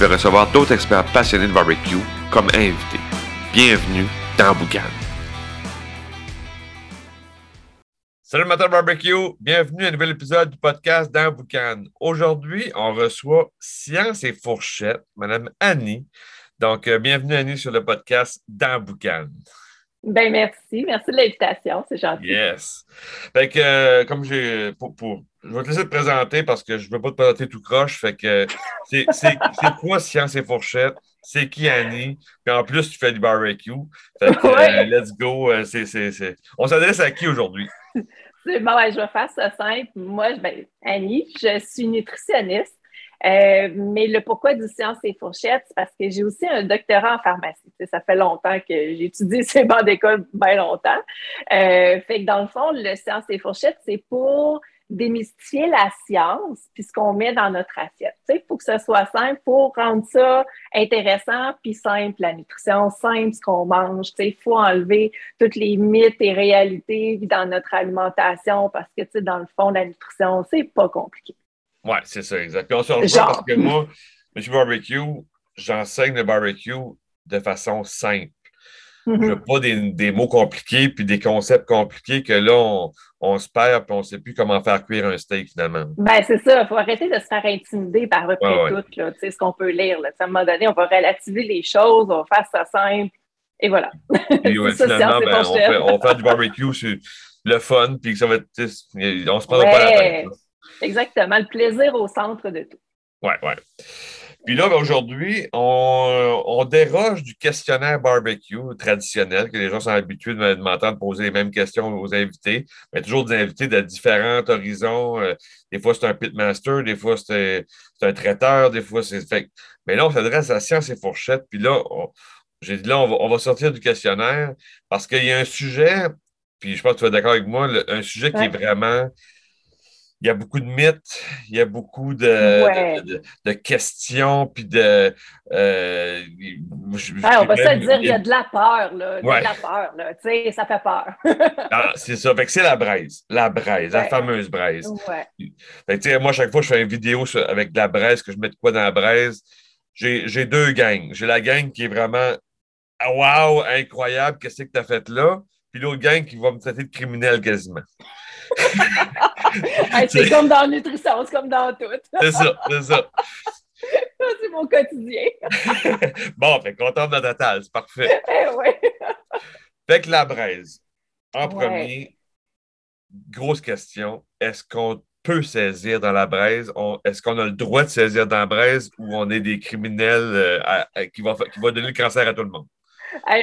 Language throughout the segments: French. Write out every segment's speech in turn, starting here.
vais recevoir d'autres experts passionnés de barbecue comme invités. Bienvenue dans Boucan. Salut amateur barbecue, bienvenue à un nouvel épisode du podcast dans Boucan. Aujourd'hui, on reçoit Science et Fourchette, Madame Annie. Donc, euh, bienvenue Annie sur le podcast dans Boucan. Ben merci, merci de l'invitation, c'est gentil. Yes. Fait que, euh, comme j'ai, pour, pour, je vais te laisser te présenter parce que je ne veux pas te présenter tout croche. Fait que, c'est, c'est, c'est quoi Science et Fourchette? C'est qui Annie? Puis en plus, tu fais du barbecue. Fait que, Ouais. euh, let's go. euh, c'est, c'est, c'est... On s'adresse à qui aujourd'hui? Bon, ouais, je vais faire ça simple. Moi, ben, Annie, je suis nutritionniste. Euh, mais le pourquoi du science et fourchettes, c'est parce que j'ai aussi un doctorat en pharmacie. Ça fait longtemps que j'ai étudié ces bancs d'école, bien longtemps. Euh, fait que dans le fond, le science et fourchettes, c'est pour démystifier la science puis ce qu'on met dans notre assiette. Il faut que ce soit simple pour rendre ça intéressant puis simple, la nutrition, simple, ce qu'on mange. Il faut enlever toutes les mythes et réalités dans notre alimentation parce que, dans le fond, la nutrition, c'est pas compliqué. Ouais, c'est ça, exact. Puis on se rejoint Genre. parce que moi, Monsieur Barbecue, j'enseigne le barbecue de façon simple. Je Mhm. veux pas des, des mots compliqués puis des concepts compliqués que là, on, on se perd puis on ne sait plus comment faire cuire un steak finalement. Ben, c'est ça. Il faut arrêter de se faire intimider par à peu près Ouais, ouais. tout, là, ce qu'on peut lire. Là. À un moment donné, on va relativiser les choses, on va faire ça simple, et voilà. Puis ouais, C'est ça, finalement, et ben, on, fait, on fait du barbecue sur le fun puis que ça va être. On se prendra pas la Ouais. tête. là. Exactement. Le plaisir au centre de tout. Ouais, ouais. Puis là, ben, aujourd'hui, on, on déroge du questionnaire barbecue traditionnel que les gens sont habitués de, m'entendre poser les mêmes questions aux invités, mais toujours des invités de différents horizons. Euh, des fois, c'est un pitmaster, des fois, c'est un traiteur, des fois, c'est. Mais là, on s'adresse à science et fourchette. Puis là, j'ai dit là, on va, on va sortir du questionnaire parce qu'il y a un sujet, puis je pense que tu vas être d'accord avec moi, le- un sujet qui est vraiment. Il y a beaucoup de mythes, il y a beaucoup de, Ouais. de- de- de questions, puis de. euh, je- Ouais, on va se dire, il y a de la peur, là. Il y a Ouais. de la peur, là. Tu sais, ça fait peur. Ah, c'est ça. Fait que c'est la braise. La braise, la fameuse braise. Fait que, tu sais, moi, chaque fois que je fais une vidéo sur- avec de la braise, que je mets de quoi dans la braise, j'ai deux gangs. J'ai la gang qui est vraiment ah, Wow, incroyable, qu'est-ce que tu as fait là? Puis l'autre gang qui va me traiter de criminel quasiment. Hey, c'est comme dans la nutrition, c'est comme dans tout. C'est ça, c'est ça. c'est mon quotidien. Bon, fait qu'on tombe dans la totale, c'est parfait. Eh ouais. Fait que la braise, en Ouais. premier, grosse question, est-ce qu'on peut saisir dans la braise? Est-ce qu'on a le droit de saisir dans la braise ou on est des criminels euh, à- à- qui, va donner le cancer à tout le monde?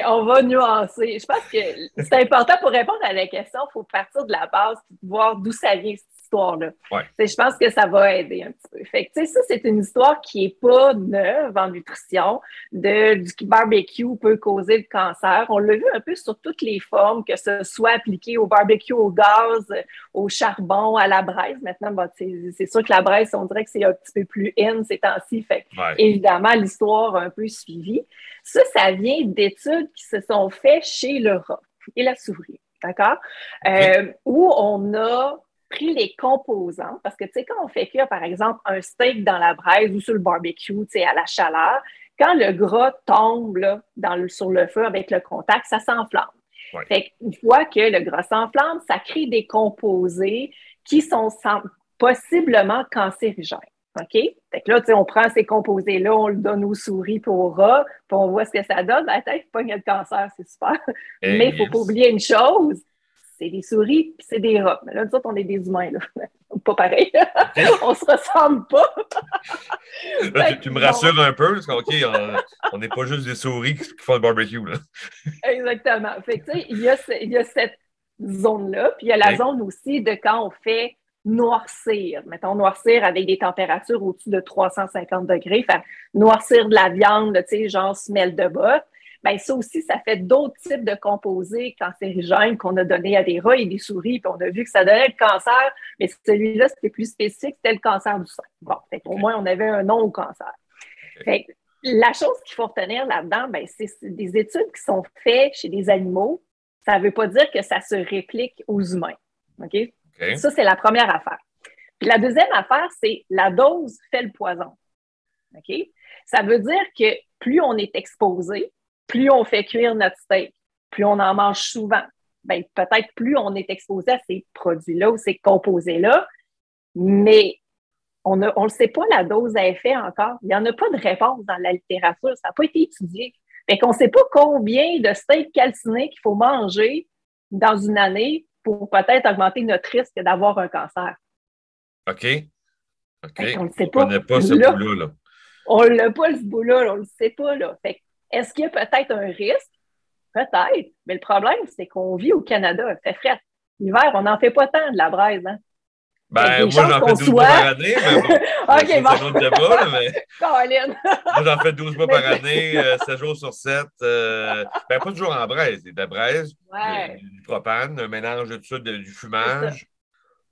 On va nuancer. Je pense que c'est important pour répondre à la question, il faut partir de la base voir d'où ça vient histoire-là. Ouais. Je pense que ça va aider un petit peu. Fait que, ça, c'est une histoire qui n'est pas neuve en nutrition, de, du barbecue peut causer le cancer. On l'a vu un peu sur toutes les formes, que ce soit appliqué au barbecue au gaz, au charbon, à la braise. Maintenant, bon, c'est sûr que la braise, on dirait que c'est un petit peu plus in ces temps-ci. Fait que Ouais. évidemment, l'histoire a un peu suivi. Ça, ça vient d'études qui se sont faites chez le rat et la souris, d'accord? Euh, où on a pris les composants, parce que, tu sais, quand on fait cuire, par exemple, un steak dans la braise ou sur le barbecue, tu sais, à la chaleur, quand le gras tombe là, dans le- sur le feu avec le contact, ça s'enflamme. Ouais. Fait qu'une fois que le gras s'enflamme, ça crée des composés qui sont sans- possiblement cancérigènes. OK? Fait que là, tu sais, on prend ces composés-là, on le donne aux souris puis aux rats, puis on voit ce que ça donne. La tête, pogne le cancer, c'est super. Mais il ne faut pas oublier une chose, c'est des souris puis c'est des rats. Mais là, nous autres, on est des humains, là. Pas pareil. on se ressemble pas. Là, tu, tu me rassures un peu, parce qu'on on n'est pas juste des souris qui, font le barbecue. Là. Exactement. Fait tu sais, il y a, ce- il y a cette zone-là, puis il y a la zone aussi de quand on fait noircir, mettons noircir avec des températures au-dessus de 350 degrés, faire noircir de la viande, tu sais, genre semelle de botte, bien ça aussi, ça fait d'autres types de composés cancérigènes qu'on a donnés à des rats et des souris, puis on a vu que ça donnait le cancer, mais celui-là, c'était plus spécifique, c'était le cancer du sein. Bon, au moins, on avait un nom au cancer. la chose qu'il faut retenir là-dedans, ben, c'est des études qui sont faites chez des animaux. Ça ne veut pas dire que ça se réplique aux humains. OK? Ça, c'est la première affaire. Puis la deuxième affaire, c'est la dose fait le poison. OK? Ça veut dire que plus on est exposé, plus on fait cuire notre steak, plus on en mange souvent, ben, peut-être plus on est exposé à ces produits-là ou ces composés-là, mais on ne le sait pas la dose à effet encore. Il n'y en a pas de réponse dans la littérature. Ça n'a pas été étudié. Fait qu'on ne sait pas combien de steaks calcinés qu'il faut manger dans une année pour peut-être augmenter notre risque d'avoir un cancer. OK. OK. on ne sait pas. On pas ce bout-là. On n'a pas ce bout-là, on ne le sait pas. Là. Fait est-ce qu'il y a peut-être un risque? Peut-être. Mais le problème, c'est qu'on vit au Canada, il fait frais. L'hiver, on n'en fait pas tant de la braise. Hein? Ben, moi, j'en fais 12 soit... mois par année, mais bon. OK, bon. C'est un autre débat, mais... moi, j'en fais 12 mois par année, 7 euh, jours sur 7. Euh... Ben, pas toujours en braise. De la braise, ouais. du propane, un mélange de tout ça, du fumage.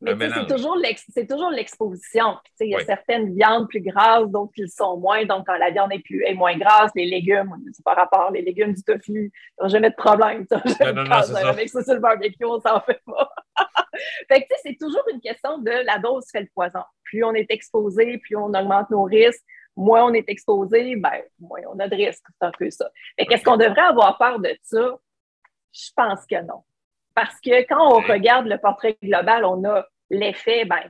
Mais c'est toujours l'exposition. Il y a certaines viandes plus grasses, d'autres qui le sont moins. Donc, quand la viande est, plus, est moins grasse, les légumes, c'est par rapport, les légumes du tofu, n'as jamais de problème. Non, non, non, ça. Avec ça sur le barbecue, on s'en fait pas. fait que, c'est toujours une question de la dose fait le poison. Plus on est exposé, plus on augmente nos risques. Moins on est exposé, ben, moins on a de risques. C'est un peu ça. Fait ce qu'on devrait avoir peur de ça? Je pense que non. Parce que quand on regarde le portrait global, on a l'effet, ben,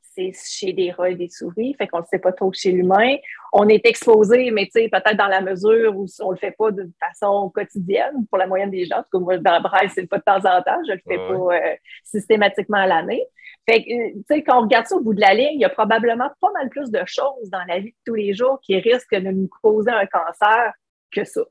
c'est chez des rats et des souris, fait qu'on ne sait pas trop chez l'humain. On est exposé, mais tu sais, peut-être dans la mesure où on ne le fait pas de façon quotidienne pour la moyenne des gens. En tout cas, moi, dans braille, c'est pas de temps en temps, je ne le fais pas euh, systématiquement à l'année. Fait que, euh, tu sais, quand on regarde ça au bout de la ligne, il y a probablement pas mal plus de choses dans la vie de tous les jours qui risquent de nous causer un cancer que ça.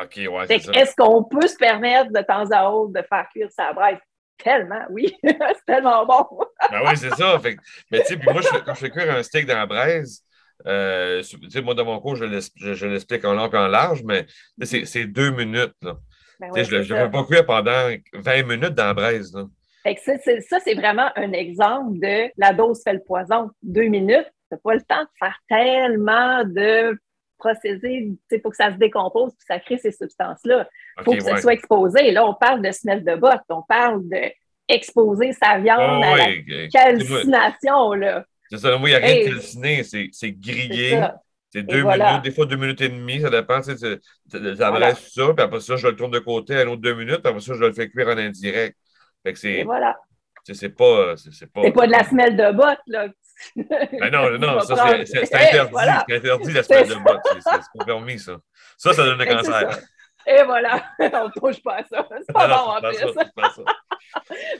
OK, ouais, c'est ça. Est-ce qu'on peut se permettre de temps à autre de faire cuire sa braise? Tellement, oui. c'est tellement bon. ben oui, c'est ça. Fait, mais tu sais, moi, je, quand je fais cuire un steak dans la braise, euh, tu sais, moi, dans mon cours, je, l'explique en long et en large, mais c'est deux minutes. Là. Ben je ne le fais pas cuire pendant 20 minutes dans la braise. Là. Fait que ça, c'est vraiment un exemple de la dose fait le poison. Deux minutes, tu n'as pas le temps de faire tellement de procédés pour que ça se décompose et que ça crée ces substances-là. Il faut que ça soit exposé. Là, on parle de semelle de botte, on parle d'exposer sa viande à la calcination. C'est ça, il n'y a rien de calciné, c'est grillé. C'est deux minutes, des fois deux minutes et demie, ça dépend. Tu sais, ça voilà. ça, puis après ça, je le tourne de côté à un autre deux minutes, puis après ça, je le fais cuire en indirect. Fait que c'est. Voilà. C'est pas. C'est pas, pas de la semelle de botte, là. Ben non, non, ça, c'est interdit. C'est interdit, la de botte. C'est pas permis, ça. Ça, ça donne le cancer. Et voilà, on ne touche pas à ça. C'est pas bon en plus.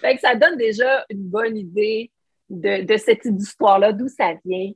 Ça, ça donne déjà une bonne idée de, de cette histoire-là, d'où ça vient,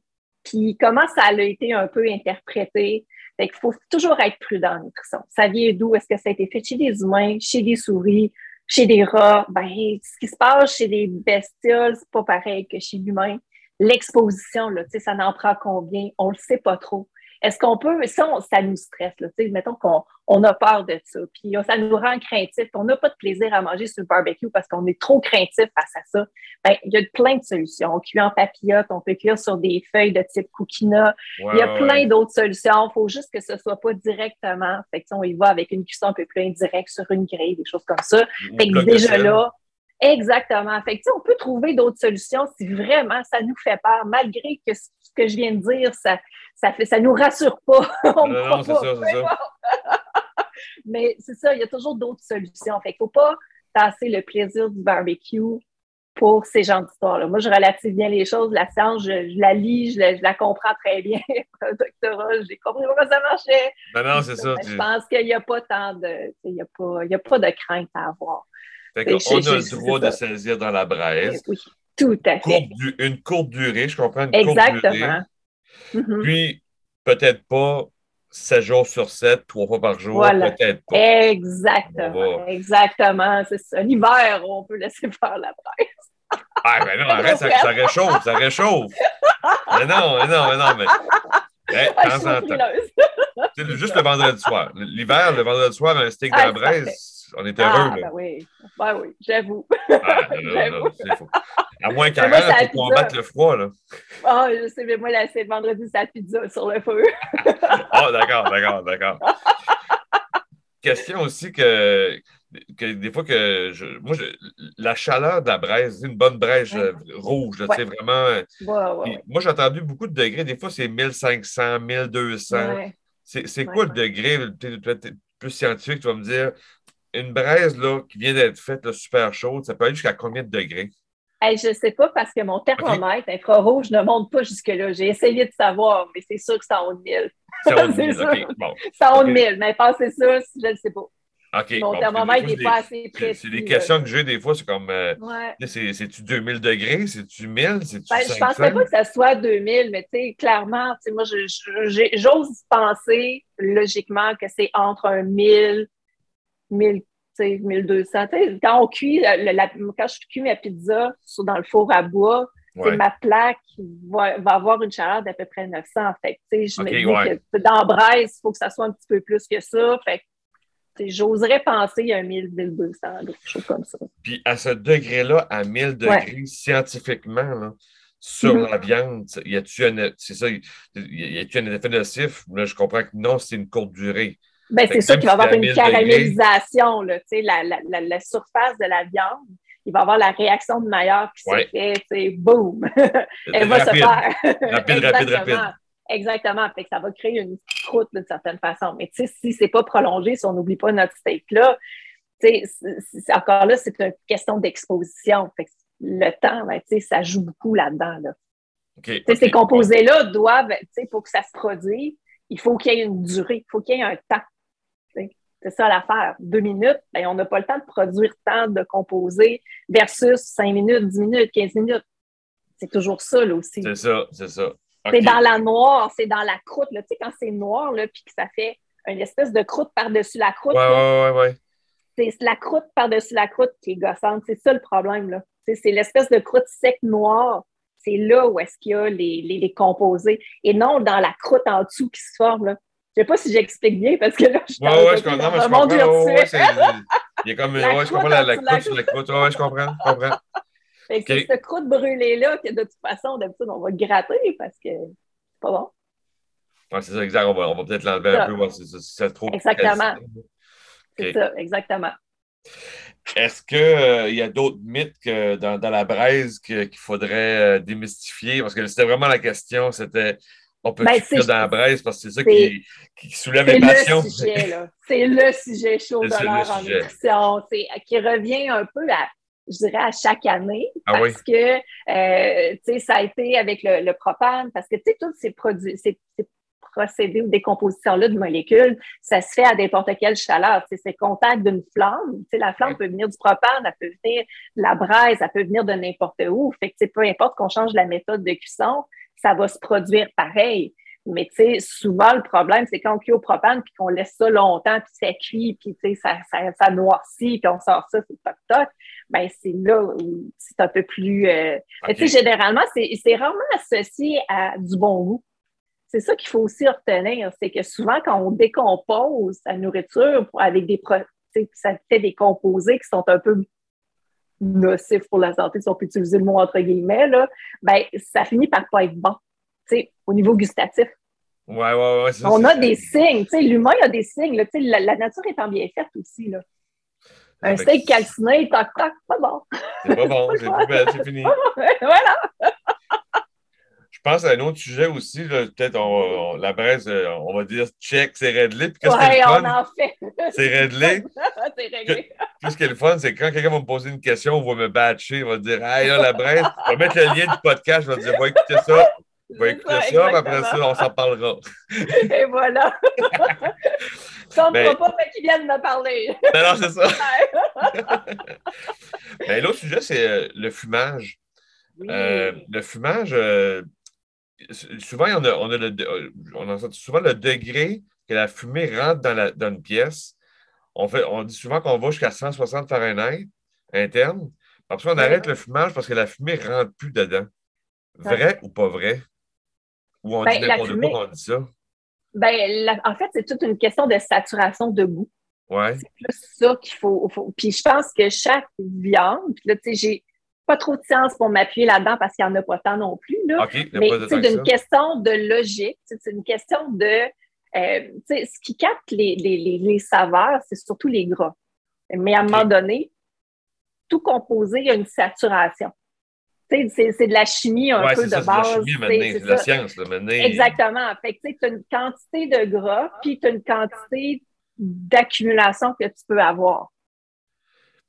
puis comment ça a été un peu interprété. Il faut toujours être prudent en nutrition. Ça vient d'où? Est-ce que ça a été fait chez des humains, chez des souris, chez des rats? Ben, ce qui se passe chez des bestioles, c'est pas pareil que chez l'humain. L'exposition, ça n'en prend combien? On ne le sait pas trop. Est-ce qu'on peut, ça, ça nous stresse, là, mettons qu'on on a peur de ça, puis ça nous rend craintif, on n'a pas de plaisir à manger sur le barbecue parce qu'on est trop craintif face à ça. Ben, il y a plein de solutions. On cuit en papillote, on peut cuire sur des feuilles de type coquina. il y a plein d'autres solutions. Il faut juste que ce ne soit pas directement. Fait que, on y va avec une cuisson un peu plus indirecte sur une grille, des choses comme ça. Fait que déjà là, Exactement. Fait que, on peut trouver d'autres solutions si vraiment ça nous fait peur, malgré que ce que je viens de dire, ça, ça fait, ça nous rassure pas. non, c'est ça, c'est ça. Mais c'est ça, il y a toujours d'autres solutions. Fait qu'il ne faut pas tasser le plaisir du barbecue pour ces gens d'histoire-là. Moi, je relative bien les choses. La science, je, la lis, je la, comprends très bien. Doctorat, j'ai compris comment ça marchait. Ben non, c'est ça. Je pense qu'il n'y a pas tant de. Il n'y a, a pas de crainte à avoir. Fait qu'on a le droit de saisir dans la braise. Oui, tout à fait. une courte durée, je comprends une Exactement. courte durée. Mm-hmm. Puis, peut-être pas 7 jours sur 7, 3 fois par jour, peut-être pas. Exactement. Exactement, c'est ça. L'hiver, on peut laisser faire la braise. Ah, mais non, arrête, ça, ça réchauffe, ça réchauffe. Mais non, mais non, mais non, mais. Hey, Ah, de temps en temps. Juste le vendredi soir. L'hiver, le vendredi soir, un steak Ah, dans la c'est braise, on est Ah, heureux. ben là. oui. Ben oui, j'avoue. Ah. À moins Mais moi, 40, c'est la il faut combattre le froid. Là. Ah, je sais, mais moi, là, c'est vendredi, la pizza sur le feu. Ah, d'accord, d'accord, d'accord. Question aussi que, que des fois que je, moi, je- la chaleur de la braise, une bonne braise Ouais. euh, rouge, Ouais. tu sais, vraiment. Ouais, ouais. Moi, j'ai entendu beaucoup de degrés. Des fois, c'est 1500, 1200. Ouais. C'est quoi le degré plus scientifique? Tu vas me dire, une braise là, qui vient d'être faite là, super chaude, ça peut aller jusqu'à combien de degrés? Hey, je ne sais pas parce que mon thermomètre infrarouge ne monte pas jusque-là. J'ai essayé de savoir, mais c'est sûr que c'est en haut de 1000. C'est bon. En haut de Ok. 1000, mais ça, je ne sais pas. Mon bon, thermomètre n'est pas assez précis. C'est des questions que j'ai des fois, c'est comme, euh, Ouais. c'est-tu 2000 degrés? C'est-tu 1000? C'est-tu Ben, 500? je ne pensais pas que ça soit 2000, mais tu sais, clairement, tu sais, moi, j'ose penser logiquement que c'est entre un 1000, 1000, tu sais, 1200. Tu sais, quand on cuit, la- la- quand je cuis ma pizza sur- dans le four à bois, Ouais. ma plaque va, va avoir une chaleur d'à peu près 900. Fait je me dis ouais. que dans braise, il faut que ça soit un petit peu plus que ça. Fait j'oserais penser à un 1000, 1200, quelque chose comme ça. Puis à ce degré-là, à 1000 degrés, scientifiquement, là, sur Mhm. la viande, y a-tu un, ça, y un effet nocif? Là, je comprends que non, c'est une courte durée. Ben, c'est sûr qu'il va y avoir une 1000 degrés- caramélisation, là, tu sais, la, la, la, la surface de la viande. Il va y avoir la réaction de Maillard qui Ouais. se fait, tu sais, boum! Elle va se faire. Rapide, rapide, Exactement. rapide. Exactement. Fait que ça va créer une croûte d'une certaine façon. Mais tu sais, si c'est pas prolongé, si on n'oublie pas notre steak là, tu sais, encore là, c'est une question d'exposition. Fait que le temps, ben, tu sais, ça joue beaucoup là-dedans. Là. OK, Tu sais, OK, Ces composés-là doivent, tu sais, pour que ça se produise, il faut qu'il y ait une durée, il faut qu'il y ait un temps. C'est ça l'affaire. Deux minutes, ben, on n'a pas le temps de produire tant de composés versus cinq minutes, dix minutes, quinze minutes. C'est toujours ça, là aussi. C'est ça, c'est ça. C'est dans la noire, c'est dans la croûte. Là. Tu sais, quand c'est noir, là, puis que ça fait une espèce de croûte par-dessus la croûte, Ouais, là, ouais, ouais, c'est la croûte par-dessus la croûte qui est gossante. C'est ça le problème. là. Tu sais, C'est l'espèce de croûte sec noire. C'est là où est-ce qu'il y a les, les, les composés. Et non dans la croûte en dessous qui se forme. Là. Je ne sais pas si j'explique bien parce que là, je suis Ouais, ouais, je comprends. mais je comprends. Ouais, Il y a comme, La ouais, je comprends la, la croûte sur la croûte. Ouais, je comprends, je comprends. Fait que. C'est cette croûte brûlée-là que de toute façon, d'habitude, on va gratter parce que c'est pas bon. Ouais, c'est ça, exact. On va, va peut-être l'enlever Ça. un peu, voir si si c'est trop. Exactement. C'est ça, exactement. Est-ce qu'il y a d'autres mythes que dans, dans la braise qu'il faudrait euh, démystifier? Parce que c'était vraiment la question, c'était on peut Ben, dans la braise parce que c'est ça qui, qui soulève les passions. le sujet, là. C'est le sujet chaud de l'heure en nutrition. Qui revient un peu à, je dirais, à chaque année. Ah oui? parce que, euh, tu sais, ça a été avec le, le propane, parce que, tu sais, tous ces produits, ces, ces procédés ou décompositions-là de molécules, ça se fait à n'importe quelle chaleur. C'est contact d'une flamme. La flamme Ouais. peut venir du propane, elle peut venir de la braise, elle peut venir de n'importe où. Fait que, peu importe qu'on change la méthode de cuisson, ça va se produire pareil. Mais tu sais, souvent, le problème, c'est quand on cuit au propane puis qu'on laisse ça longtemps, puis ça cuit, puis tu sais, ça, ça, ça noircit, puis on sort ça, c'est toc-toc, ben c'est là où c'est un peu plus... euh, tu sais, généralement, c'est rarement associé à du bon goût. C'est ça qu'il faut aussi retenir, c'est que souvent, quand on décompose sa nourriture avec des... pro- tu sais, ça fait des composés qui sont un peu nocifs pour la santé, si on peut utiliser le mot entre guillemets, là, ben, ça finit par pas être bon, tu sais, au niveau gustatif. Ouais, ouais, ouais. ça, On a des signes, tu sais, l'humain a des signes, là, tu sais, la, la nature étant bien faite aussi, là. Un steak calciné, toc, toc, pas bon. C'est pas bon, belle, c'est fini. voilà. Je pense à un autre sujet aussi, peut-être on, on- la braise, euh, on va dire check, c'est réglé. Puis qu'est-ce Ouais, on en fait. C'est réglé. c'est réglé. Ce qui est le fun, c'est que quand quelqu'un va me poser une question, on va me batcher, il va dire Hey, là, la braise, je vais mettre le lien du podcast, je vais dire Va écouter ça, va écouter ça, après ça, on s'en parlera. Et voilà. Ça ne Ben- pas, mais qu'ils viennent me parler. Non, c'est ça. Ben, L'autre sujet, c'est euh, le fumage. Oui. Euh, le fumage, euh, souvent, on a, on, a le, euh, on a souvent le degré que la fumée rentre dans, la, dans une pièce. On, fait, on dit souvent qu'on va jusqu'à 160 Fahrenheit interne. Après, on arrête le fumage parce que la fumée ne rentre plus dedans. Vrai ou pas vrai? Ou on Ben, dit la n'importe fumée- quoi on dit ça? Ben, la- en fait, c'est toute une question de saturation de goût. Ouais. C'est plus ça qu'il faut, faut- Puis je pense que chaque viande, puis là, tu sais, j'ai pas trop de science pour m'appuyer là-dedans parce qu'il n'y en a pas tant non plus. Là. Mais d'une ça. question de logique, c'est une question de. euh, tu sais, ce qui capte les, les, les, les saveurs, c'est surtout les gras. Mais à un moment donné, tout composé, il y a une saturation. Tu sais, c'est- c'est de la chimie un Ouais, peu c'est de ça, c'est de la base. chimie c'est c'est de la science. Là, maintenant. Exactement. Fait que tu as une quantité de gras, puis tu as une quantité d'accumulation que tu peux avoir.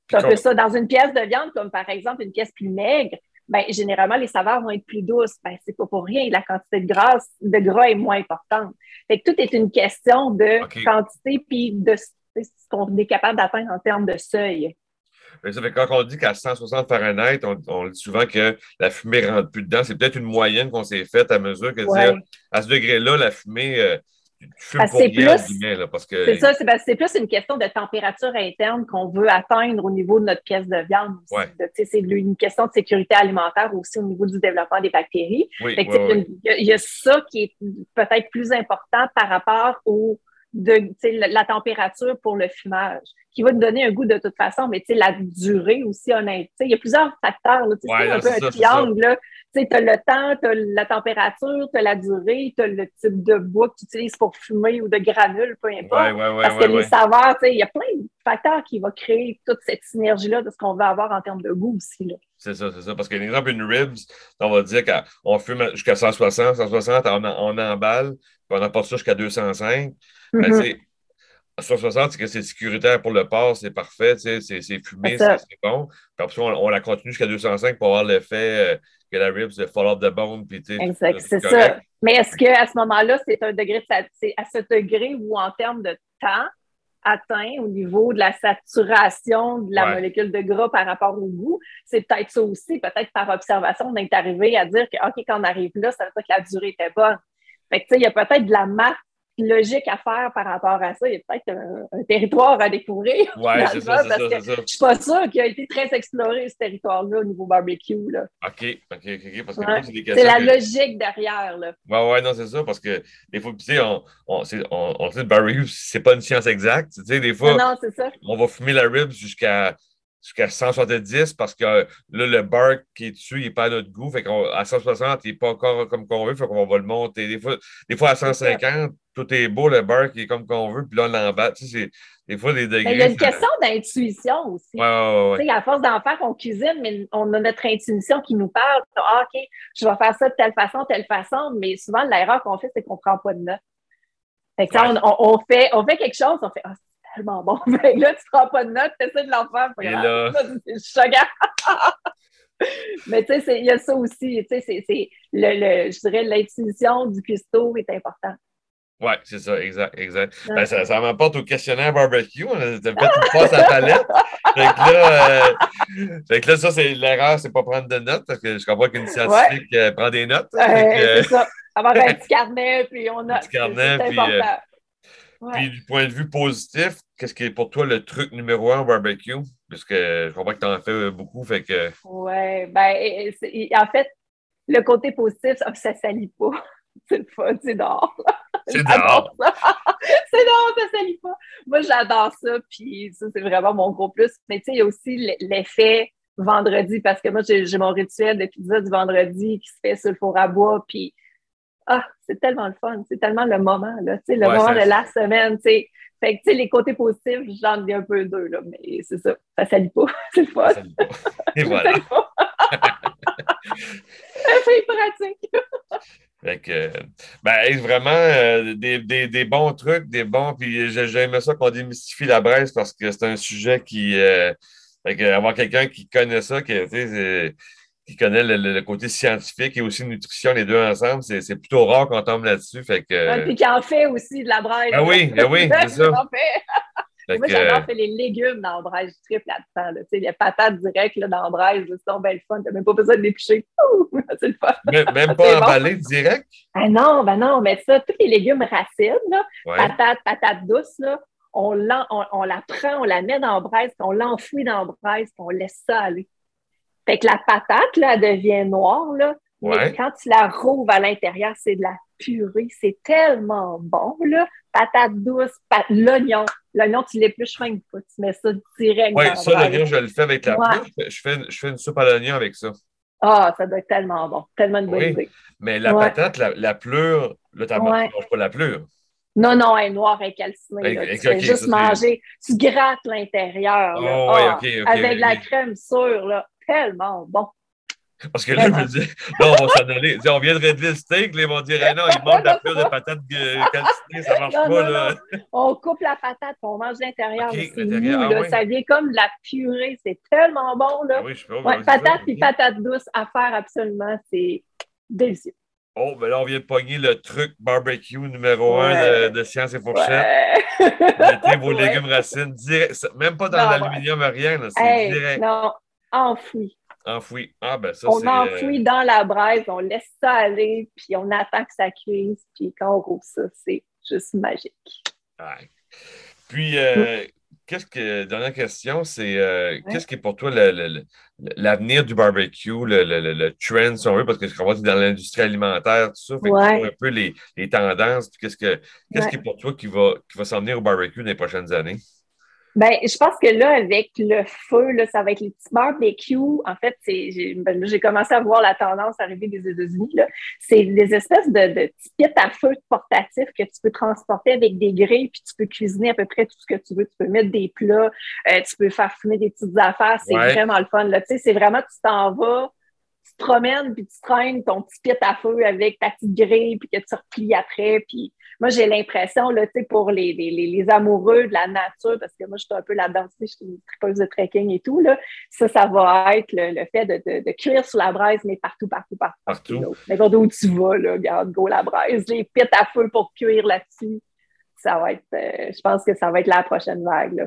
C'est un peu ça. Dans une pièce de viande, comme par exemple une pièce plus maigre, ben, généralement, les saveurs vont être plus douces. Ben, c'est pas pour rien. La quantité de gras, de gras est moins importante. Fait que tout est une question de quantité puis de ce qu'on est capable d'atteindre en termes de seuil. Mais ça fait quand on dit qu'à 160 Fahrenheit, on, on dit souvent que la fumée ne rentre plus dedans. C'est peut-être une moyenne qu'on s'est faite à mesure que Ouais. à ce degré-là, la fumée, euh, tu fumes Parce pour que c'est rien, entre plus- guillemets, là, parce que C'est ça, c'est plus une question de température interne qu'on veut atteindre au niveau de notre pièce de viande. aussi. Ouais. De- tu sais, C'est une question de sécurité alimentaire aussi au niveau du développement des bactéries. oui. Il y, a- il y a ça qui est peut-être plus important par rapport au de la, la température pour le fumage, qui va te donner un goût de toute façon, mais tu sais, la durée aussi, honnête. Il y a plusieurs facteurs. là. Ouais, c'est un peu c'est un ça, triangle. là. Tu as le temps, tu as la température, tu as la durée, tu as le type de bois que tu utilises pour fumer ou de granules, peu importe. Ouais, ouais, ouais, Parce que les saveurs, tu sais, il y a plein de facteurs qui vont créer toute cette synergie-là de ce qu'on veut avoir en termes de goût aussi. Là. C'est ça, c'est ça. Parce qu'un exemple, une ribs, on va dire qu'on fume jusqu'à 160, 160, on, emballe, puis on apporte ça jusqu'à 205. Ben, Mhm. tu sais, à 160, c'est que c'est sécuritaire pour le porc, c'est parfait, c'est fumé, C'est bon. Puis après on, on la continue jusqu'à 205 pour avoir l'effet euh, que la ribs euh, fall off the bone. Puis, Exact, c'est ça. Mais est-ce qu'à ce moment-là, c'est un degré c'est à ce degré où, en termes de temps atteint au niveau de la saturation de la Ouais. molécule de gras par rapport au goût, c'est peut-être ça aussi, peut-être par observation, on est arrivé à dire que, OK, quand on arrive là, ça veut dire que la durée était bonne. Fait que, tu sais, il y a peut-être de la marque logique à faire par rapport à ça. Il y a peut-être un, un territoire à découvrir. Ouais, c'est ça, ça, c'est ça. Je suis pas sûre qu'il a été très exploré, ce territoire-là, au niveau barbecue. Là. OK, OK, OK, OK, parce que Ouais. moi, c'est des C'est questions. la que- logique derrière. Là. Ouais, ouais, non, c'est ça, parce que des fois, tu sais, on, on, on, on sait le barbecue, c'est pas une science exacte. Tu sais, des fois, Non, non, c'est ça. on va fumer la rib jusqu'à jusqu'à 170 parce que euh, là, le bark qui est dessus, il n'est pas à notre goût. Fait qu'à 160, il n'est pas encore comme qu'on veut. Fait qu'on va le monter. Des fois, des fois à 150, tout est beau, le bark il est comme qu'on veut. Puis là, on l'emballe. Tu sais, des fois des degrés. Mais il y a une question d'intuition aussi. Ouais, ouais, ouais, Tu sais, à force d'en faire, on cuisine, mais on a notre intuition qui nous parle. Ah, OK, je vais faire ça de telle façon, telle façon, mais souvent, l'erreur qu'on fait, c'est qu'on ne prend pas de notes. Fait que, on, on- fait, on fait quelque chose, on fait Ah, tellement bon. Fait que là, tu ne prends pas de notes, tu essaies de l'en faire. Là- c'est choquant. mais tu sais, il y a ça aussi. Tu sais, c'est- le, le- je dirais l'intuition du cuistot est importante. Ouais, c'est ça, exact, exact. Ouais. Ben, ça, ça m'apporte au questionnaire barbecue. On a fait une passe à palette. Fait que là, euh, fait que là, ça, c'est l'erreur, c'est pas prendre de notes, parce que je comprends qu'une scientifique euh, prend des notes. Ouais, que, c'est ça. Avoir un petit carnet, puis on a. Un petit carnet, puis, euh, Ouais. Puis du point de vue positif, qu'est-ce qui est pour toi le truc numéro un au barbecue? Parce que je comprends que tu en fais euh, beaucoup, fait que. Oui, ben, et- et c'est- en fait, le côté positif, ça, ça salit pas. C'est le fun, c'est dehors. C'est ça. c'est dehors, ça salit pas. Moi, j'adore ça, puis ça, c'est vraiment mon gros plus. Mais tu sais, il y a aussi l'effet vendredi, parce que moi, j'ai j'ai mon rituel de pizza du vendredi qui se fait sur le four à bois, puis ah, c'est tellement le fun, c'est tellement le moment, là, tu sais, le Ouais, moment de la semaine, tu sais. Fait que, tu sais, les côtés positifs, j'en ai un peu deux, là, mais c'est ça, ça salit pas, c'est le fun. ça pas. Et voilà. C'est pratique. Fait que, ben, vraiment, euh, des, des, des bons trucs, des bons. Puis j'ai- j'aime ça qu'on démystifie la braise parce que c'est un sujet qui. euh, fait que avoir quelqu'un qui connaît ça, qui, tu sais, c'est- qui connaît le, côté scientifique et aussi nutrition, les deux ensemble, c'est c'est plutôt rare qu'on tombe là-dessus. Fait que. Puis qui en fait aussi de la braise. Ah oui, ah oui, c'est ça. Fait. Moi, j'adore faire les légumes dans. Je triple là-dedans. là. Les patates directes là, dans là, c'est donc bien le fun. T'as même pas besoin de l'éplucher. Ouh, C'est le fun. même, pas bon. emballé direct? Ah non, ben non, mais ça, tous les légumes racines, là, Ouais. patates, patates douces, là, on, on, on la prend, on la met dans puis on l'enfouit dans puis on laisse ça aller. Fait que la patate, là, elle devient noire, là. Mais quand tu la rouvres à l'intérieur, c'est de la purée. C'est tellement bon, là. Patate douce, l'oignon. L'oignon, tu l'épluches même pas. Tu mets ça direct Oui, ça, l'oignon, je le fais avec la ouais. Je fais, je fais une soupe à l'oignon avec ça. Ah, ça doit être tellement bon. Tellement de bonne idée. Mais la patate, la, la pleure, là, tu ne manges pas la pleure. Non, non, elle est noire, elle est calcinée. tu fais juste manger. Tu grattes l'intérieur. Oh, ah, avec la crème sûre, là. Tellement bon. Parce que là, je me dis, non, on va s'en aller. On vient de le steak, là, ils vont dire, non, ils mangent la fleur de patate calcinée, ça marche pas. Là. On coupe la patate, on mange l'intérieur. Ah ça vient comme de la purée, c'est tellement bon. Là. Ah oui, je ouais, patate et patate douce à faire absolument, c'est délicieux. Oh, ben là, on vient de pogner le truc barbecue numéro un de, Science et Fourchette. Ouais. Mettez vos légumes racines direct, même pas dans l'aluminium, rien, c'est direct. Non, enfoui. Enfoui. Ah, ben ça, On enfouit euh, dans la braise, on laisse ça aller, puis on attend que ça cuise, puis quand on roule ça, c'est juste magique. Ouais. Puis, euh, qu'est-ce que, dernière question, c'est euh, qu'est-ce qui est pour toi l'avenir du barbecue, le, trend, si on veut, parce que je crois que dans l'industrie alimentaire, tout ça, fait un peu les, tendances, qu'est-ce que qu'est-ce qui est pour toi qui va, qui va s'en venir au barbecue dans les prochaines années? Ben, je pense que là, avec le feu, là, ça va être les petits barbecues. En fait, j'ai ben, j'ai commencé à voir la tendance arriver des États-Unis. C'est des espèces de, de petits pits à feu portatifs que tu peux transporter avec des grilles, puis tu peux cuisiner à peu près tout ce que tu veux. Tu peux mettre des plats, euh, tu peux faire fumer des petites affaires. C'est vraiment le fun. Là. Tu sais, c'est vraiment, tu t'en vas, te promènes, puis tu traînes ton petit pit à feu avec ta petite grille, puis que tu replies après, puis moi, j'ai l'impression, là, tu sais, pour les, les, les, amoureux de la nature, parce que moi, je suis un peu là-dedans je suis une tripeuse de trekking et tout, là, ça, ça va être le, fait de, de, de, cuire sur la braise, mais partout, partout, partout. Partout. N'importe où tu vas, là, regarde, go la braise, les pits à feu pour cuire là-dessus. Ça va être, euh, je pense que ça va être la prochaine vague, là.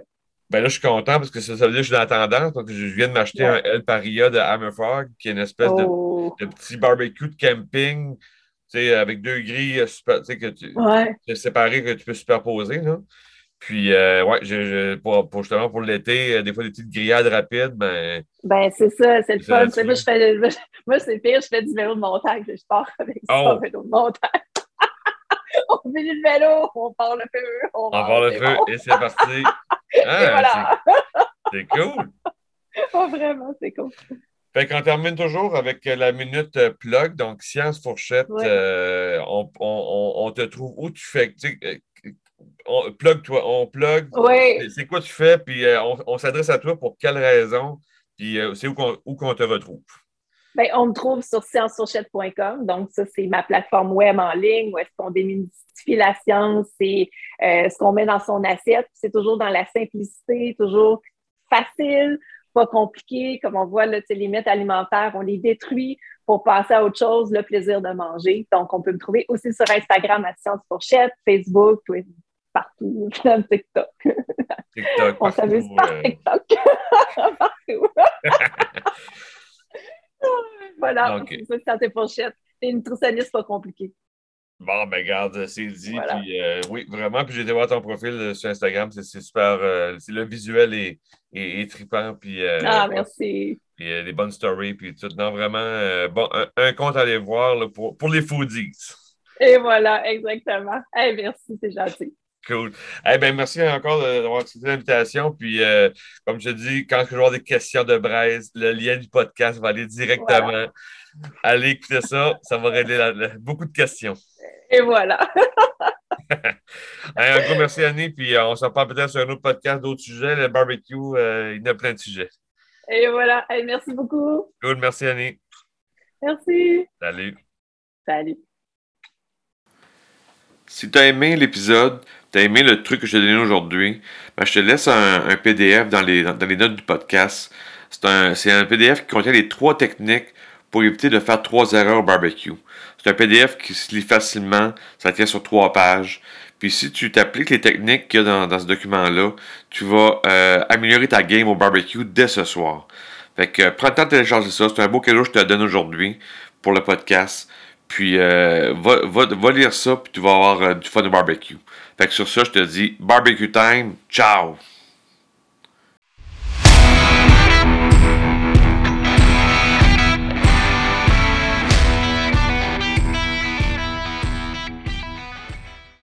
Ben là, je suis content parce que ça, veut dire que je suis dans la tendance. Donc, je viens de m'acheter un El Paria de Hammerfrog, qui est une espèce de, oh. de, petit barbecue de camping avec deux grilles euh, super, que tu ouais. séparées que tu peux superposer. Là. Puis, euh, ouais, pour, pour, justement, pour l'été, euh, des fois, des petites grillades rapides, ben. Ben, c'est ça, c'est le fun. Moi, je fais, moi, c'est pire, je fais du vélo de montagne. Je pars avec ça, oh. vélo de montagne. on finit le vélo, on part le feu. On, on part le feu, et c'est parti. Ah, voilà. C'est cool. Oh, vraiment, c'est cool. Fait qu'on termine toujours avec la minute euh, plug. Donc, Science Fourchette, euh, on, on, on, te trouve où tu fais. Euh, on, plug toi, on plug. Oui. C'est quoi tu fais, puis on, s'adresse à toi pour quelle raison, puis c'est où qu'on te retrouve. Bien, on me trouve sur sciencefourchette.com. Donc, ça, c'est ma plateforme web en ligne où est-ce qu'on démystifie la science, c'est ce qu'on met dans son assiette. C'est toujours dans la simplicité, toujours facile pas compliqué, comme on voit, là, les limites alimentaires, on les détruit pour passer à autre chose, le plaisir de manger. Donc, on peut me trouver aussi sur Instagram à Science Fourchette, Facebook, Twitter, partout, même TikTok. TikTok. on s'amuse par euh. TikTok. partout. voilà, c'est ça, Santé Fourchette. C'est une nutritionniste pas compliquée. Bon, ben garde, c'est dit. Puis, euh, oui, vraiment. Puis j'ai été voir ton profil euh, sur Instagram. C'est super. Euh, le visuel est, est, trippant. Puis, ah, merci. Puis des bonnes stories. Puis tout. Non, vraiment, bon, un, compte à aller voir pour, pour les foodies. Et voilà, exactement. merci, c'est gentil. Cool. Eh bien, merci encore d'avoir accepté l'invitation. Puis, comme je te dis, quand je vais avoir des questions de braise, le lien du podcast va aller directement. Allez écouter ça. Ça va régler beaucoup de questions. Et voilà. un gros merci, Annie. Puis euh, on s'en parle peut-être sur un autre podcast, d'autres sujets. Le barbecue, euh, il y a plein de sujets. Et voilà. merci beaucoup. Cool. Merci, Annie. Merci. Salut. Salut. Si tu as aimé l'épisode, tu as aimé le truc que je t'ai donné aujourd'hui, ben, je te laisse un, PDF dans les, dans les, notes du podcast. C'est un, un PDF qui contient les trois techniques pour éviter de faire trois erreurs au barbecue. C'est un PDF qui se lit facilement, ça tient sur trois pages. Puis si tu t'appliques les techniques qu'il y a dans, ce document-là, tu vas euh, améliorer ta game au barbecue dès ce soir. Fait que prends le temps de télécharger ça. C'est un beau cadeau que je te donne aujourd'hui pour le podcast. Puis euh, va, lire ça, puis tu vas avoir euh, du fun au barbecue. Fait que sur ça, je te dis barbecue time. Ciao!